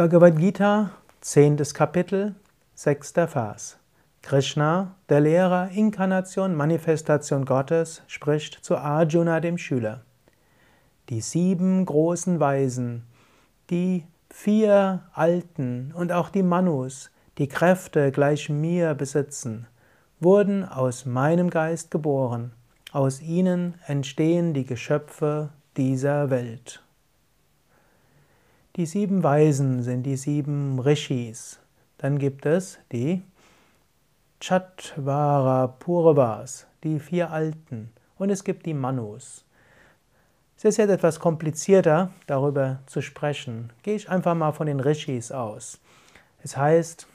Bhagavad Gita, zehntes Kapitel, sechster Vers. Krishna, der Lehrer, Inkarnation, Manifestation Gottes, spricht zu Arjuna, dem Schüler. Die sieben großen Weisen, die vier Alten und auch die Manus, die Kräfte gleich mir besitzen, wurden aus meinem Geist geboren. Aus ihnen entstehen die Geschöpfe dieser Welt. Die sieben Weisen sind die sieben Rishis. Dann gibt es die Chatvara Purvas, die vier Alten. Und es gibt die Manus. Es ist jetzt etwas komplizierter, darüber zu sprechen. Gehe ich einfach mal von den Rishis aus. Es heißt,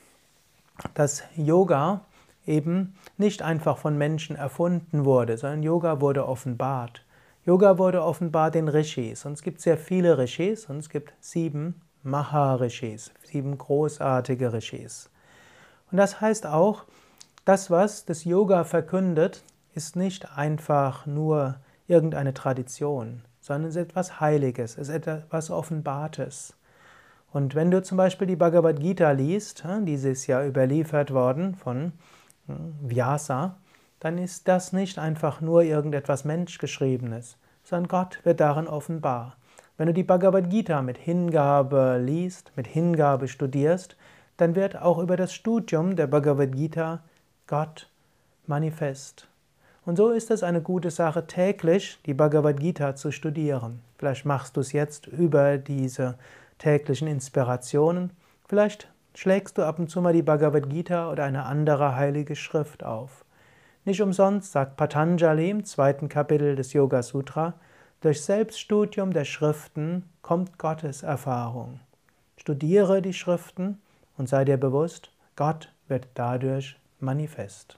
dass Yoga eben nicht einfach von Menschen erfunden wurde, sondern Yoga wurde offenbart. Yoga wurde offenbar den Rishis. Und es gibt sehr viele Rishis und es gibt sieben Maharishis, sieben großartige Rishis. Und das heißt auch, das, was das Yoga verkündet, ist nicht einfach nur irgendeine Tradition, sondern es ist etwas Heiliges, es ist etwas Offenbartes. Und wenn du zum Beispiel die Bhagavad Gita liest, dieses Jahr überliefert worden von hm, Vyasa, dann ist das nicht einfach nur irgendetwas Menschgeschriebenes, sondern Gott wird darin offenbar. Wenn du die Bhagavad Gita mit Hingabe liest, mit Hingabe studierst, dann wird auch über das Studium der Bhagavad Gita Gott manifest. Und so ist es eine gute Sache, täglich die Bhagavad Gita zu studieren. Vielleicht machst du es jetzt über diese täglichen Inspirationen. Vielleicht schlägst du ab und zu mal die Bhagavad Gita oder eine andere heilige Schrift auf. Nicht umsonst sagt Patanjali im zweiten Kapitel des Yoga Sutra, durch Selbststudium der Schriften kommt Gottes Erfahrung. Studiere die Schriften und sei dir bewusst, Gott wird dadurch manifest.